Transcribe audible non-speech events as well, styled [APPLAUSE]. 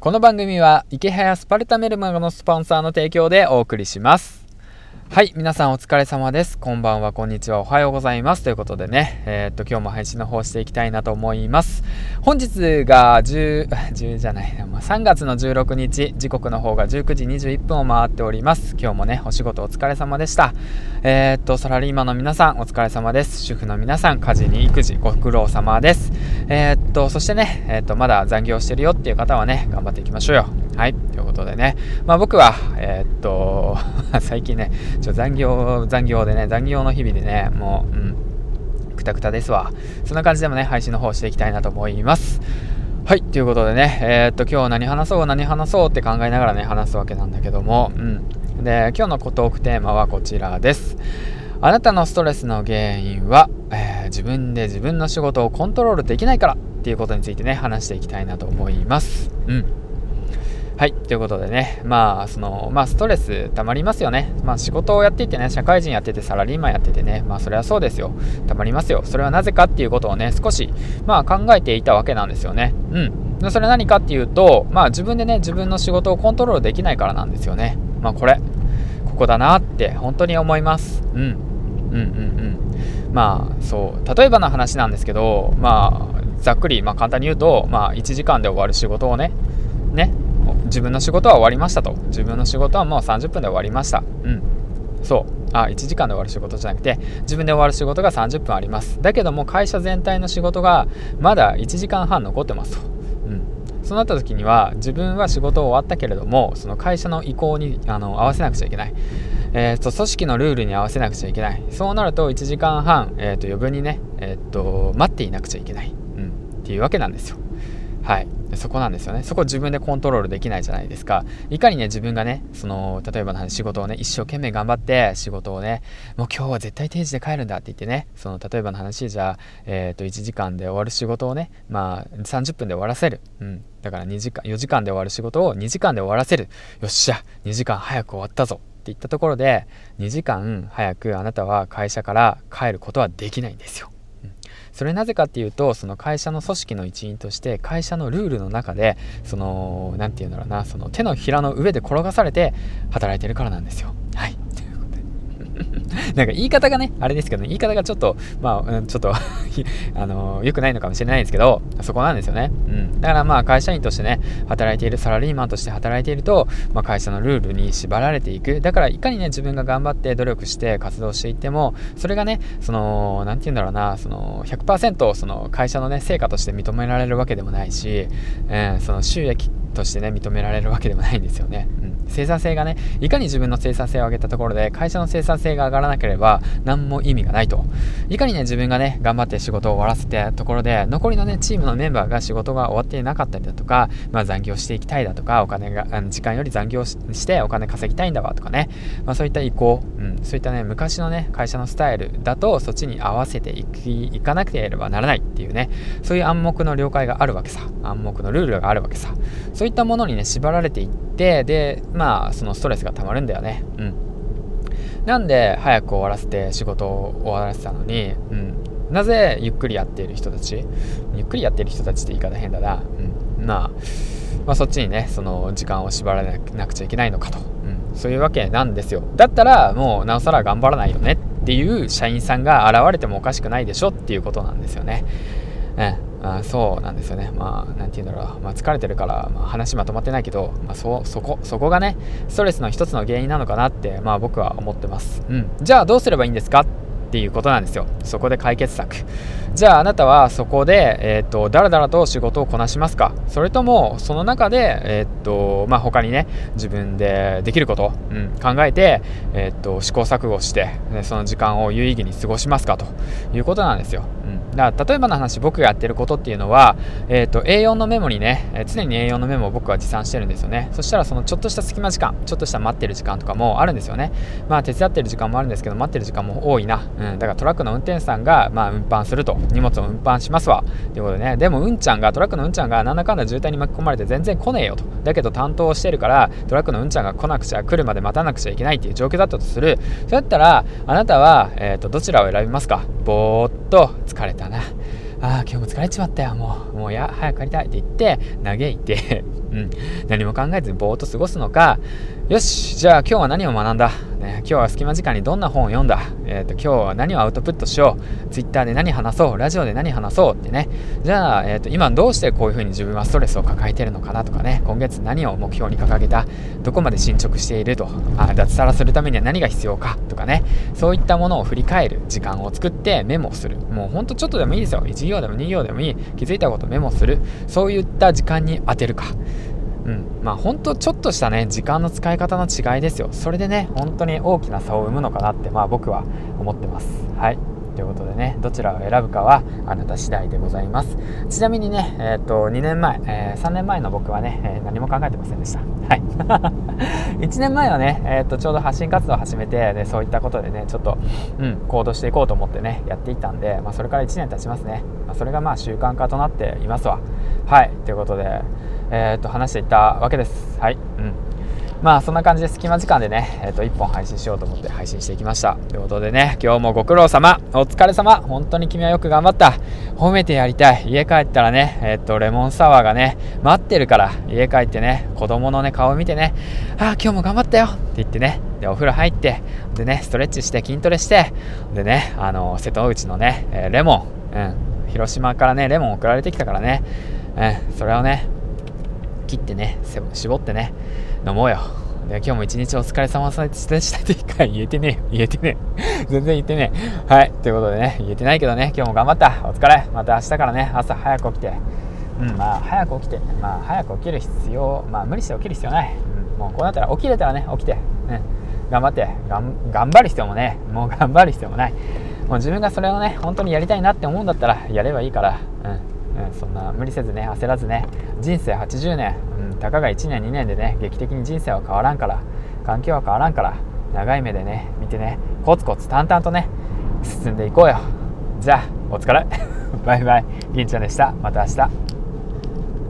この番組は池早スパルタメルマガのスポンサーの提供でお送りしますはい、皆さんお疲れ様です。こんばんは、こんにちは、おはようございます。ということでね、えー、っと、今日も配信の方していきたいなと思います。本日が10、[LAUGHS] 10じゃない、3月の16日、時刻の方が19時21分を回っております。今日もね、お仕事お疲れ様でした。えー、っと、サラリーマンの皆さん、お疲れ様です。主婦の皆さん、家事に育児、ご苦労様です。えー、っと、そしてね、えっと、まだ残業してるよっていう方はね、頑張っていきましょうよ。はい、ということでね、まあ僕は、えっと、[LAUGHS] 最近ね、ちょ残業、残業でね、残業の日々でね、もう、うん、くたくたですわ。そんな感じでもね、配信の方していきたいなと思います。はい、ということでね、えー、っと、今日何話そう、何話そうって考えながらね、話すわけなんだけども、うん。で、今日のトークテーマはこちらです。あなたのストレスの原因は、えー、自分で自分の仕事をコントロールできないからっていうことについてね、話していきたいなと思います。うん。はい、ということでね、まあ、その、まあ、ストレス溜まりますよね。まあ、仕事をやっていてね、社会人やってて、サラリーマンやっててね、まあ、それはそうですよ。溜まりますよ。それはなぜかっていうことをね、少し、まあ、考えていたわけなんですよね。うん。それは何かっていうと、まあ、自分でね、自分の仕事をコントロールできないからなんですよね。まあ、これ、ここだなって、本当に思います。うん。うんうんうん。まあ、そう、例えばの話なんですけど、まあ、ざっくり、まあ、簡単に言うと、まあ、1時間で終わる仕事をね、ね、自分の仕事は終わりましたと。自分の仕事はもう30分で終わりました。うん。そう。あ1時間で終わる仕事じゃなくて自分で終わる仕事が30分あります。だけども会社全体の仕事がまだ1時間半残ってますと、うん、そうなった時には自分は仕事終わったけれどもその会社の意向にあの合わせなくちゃいけない。えーと、組織のルールに合わせなくちゃいけない。そうなると1時間半、えーと、余分にね、えーと待っていなくちゃいけない、うん、っていうわけなんですよ。はい。そこなんですよね。そこ自分でコントロールできないじゃないですか。いかにね自分がねその例えばの仕事をね一生懸命頑張って仕事をねもう今日は絶対定時で帰るんだって言ってねその例えばの話じゃあ、えー、と1時間で終わる仕事をねまあ30分で終わらせる、うん、だから2時間4時間で終わる仕事を2時間で終わらせる。よっしゃ2時間早く終わったぞ。って言ったところで2時間早くあなたは会社から帰ることはできないんですよそれなぜかっていうとその会社の組織の一員として会社のルールの中でその何て言うんだろうなその手のひらの上で転がされて働いてるからなんですよ。[LAUGHS] なんか言い方がね、あれですけど、ね、言い方がちょっと、まあ、うんちょっと [LAUGHS] あの、良くないのかもしれないですけど、そこなんですよね。うん。だからまあ、会社員としてね、働いている、サラリーマンとして働いていると、まあ、会社のルールに縛られていく。だから、いかにね、自分が頑張って努力して活動していっても、それがね、その、なんて言うんだろうな、その、100%、その、会社のね、成果として認められるわけでもないし、えー、その、収益としてね、認められるわけでもないんですよね。うん。生産性がね、いかに自分の生産性を上げたところで、会社の生産性が上がらなければ、何も意味がないと。いかにね、自分がね、頑張って仕事を終わらせたところで、残りのね、チームのメンバーが仕事が終わっていなかったりだとか、まあ残業していきたいだとか、お金が、時間より残業してお金稼ぎたいんだわとかね、まあそういった意向、うん、そういったね、昔のね、会社のスタイルだと、そっちに合わせていいかなければならないっていうね、そういう暗黙の了解があるわけさ。暗黙のルールがあるわけさ。そういったものにね、縛られていって、で、まあ、そのストレスが溜まるんだよね。うん。なんで早く終わらせて仕事を終わらせたのに、うん、なぜゆっくりやっている人たちゆっくりやっている人たちって言い方変だな、うん、まあ、まあ、そっちにねその時間を縛られなくちゃいけないのかと、うん、そういうわけなんですよ。だったらもうなおさら頑張らないよねっていう社員さんが現れてもおかしくないでしょっていうことなんですよね、うんあそうなんですよね。まあ、なんて言うんだろう。まあ、疲れてるから、まあ、話まとまってないけど、まあ、そ、そこ、そこがね、ストレスの一つの原因なのかなって、まあ、僕は思ってます。うん。じゃあ、どうすればいいんですか？っていうことなんですよ。そこで解決策。じゃああなたはそこで、えーと、だらだらと仕事をこなしますか？それともその中で、えーとまあ、他にね自分でできること、うん、考えて、えーと、試行錯誤して、ね、その時間を有意義に過ごしますか？ということなんですよ。だから例えばの話僕がやってることっていうのは、えーと、A4 のメモにね、えー、常に A4 のメモを僕は持参してるんですよね。そしたらそのちょっとした隙間時間ちょっとした待ってる時間とかもあるんですよね。まあ手伝ってる時間もあるんですけど待ってる時間も多いな、うん、だからトラックの運転手さんが、まあ、運搬すると。荷物を運搬しますわ。ということでね。でもうんちゃんがトラックのうんちゃんがなんだかんだ渋滞に巻き込まれて全然来ねえよと。だけど担当してるからトラックのうんちゃんが来なくちゃ来るまで待たなくちゃいけないっていう状況だったとする。そうやったらあなたは、えーとどちらを選びますか？ぼーっと疲れたな。ああ今日も疲れちまったよ。もうもうや早く帰りたいって言って嘆いて、[LAUGHS] うん、何も考えずにぼーっと過ごすのか。よしじゃあ今日は何を学んだ、今日は隙間時間にどんな本を読んだ、えーと、今日は何をアウトプットしよう？Twitter で何話そう？ラジオで何話そう？ってね。じゃあ、えーと、今どうしてこういうふうに自分はストレスを抱えてるのかなとかね。今月何を目標に掲げた？どこまで進捗していると？あ脱サラするためには何が必要かとかね。そういったものを振り返る時間を作ってメモする。もうほんとちょっとでもいいですよ。1行でも2行でもいい。気づいたことメモする。そういった時間に当てるか。うん、まあ本当ちょっとしたね時間の使い方の違いですよ。それでね本当に大きな差を生むのかなってまあ僕は思ってます。はい。ということでねどちらを選ぶかはあなた次第でございます。ちなみにねえっ、ー、と2年前、えー、3年前の僕はね、えー、何も考えてませんでした。はい。[LAUGHS] 1年前はね、えーと、ちょうど発信活動を始めてでそういったことでねちょっと、うん、行動していこうと思ってねやっていたんで、まあ、それから1年経ちますね、まあ、それがまあ習慣化となっていますわ。はい。ということでえー、と話していったわけです。はい、まあそんな感じで隙間時間でね、えー、と1本配信しようと思って配信していきました。ということでね、今日もご苦労様、お疲れ様、本当に君はよく頑張った。褒めてやりたい。家帰ったらね、えっ、ー、と、レモンサワーがね、待ってるから、家帰ってね、子供のね、顔見てね、ああ、今日も頑張ったよって言ってね、で、お風呂入って、でね、ストレッチして筋トレして、でね、あの、瀬戸内のね、えー、レモン、うん、広島からね、レモン送られてきたからね、うん、それをね、切ってね絞ってね飲もうよ。で今日も一日お疲れ様でしたって一回言えてねえ [LAUGHS] 言えてねえ。全然言ってねえ。はい。ということでね言えてないけどね今日も頑張った。お疲れ。また明日からね朝早く起きて。うんまあ早く起きて。まあ早く起きる必要まあ無理して起きる必要ない、うん、もうこうなったら起きれたらね起きて。うん頑張って。頑張る必要もねもう頑張る必要もない。もう自分がそれをね本当にやりたいなって思うんだったらやればいいから。うん。うん、そんな無理せずね焦らずね人生80年、うん、たかが1年2年でね劇的に人生は変わらんから環境は変わらんから長い目でね見てねコツコツ淡々とね進んでいこうよ。じゃあお疲れ。[LAUGHS] バイバイ。銀ちゃんでした。また明日。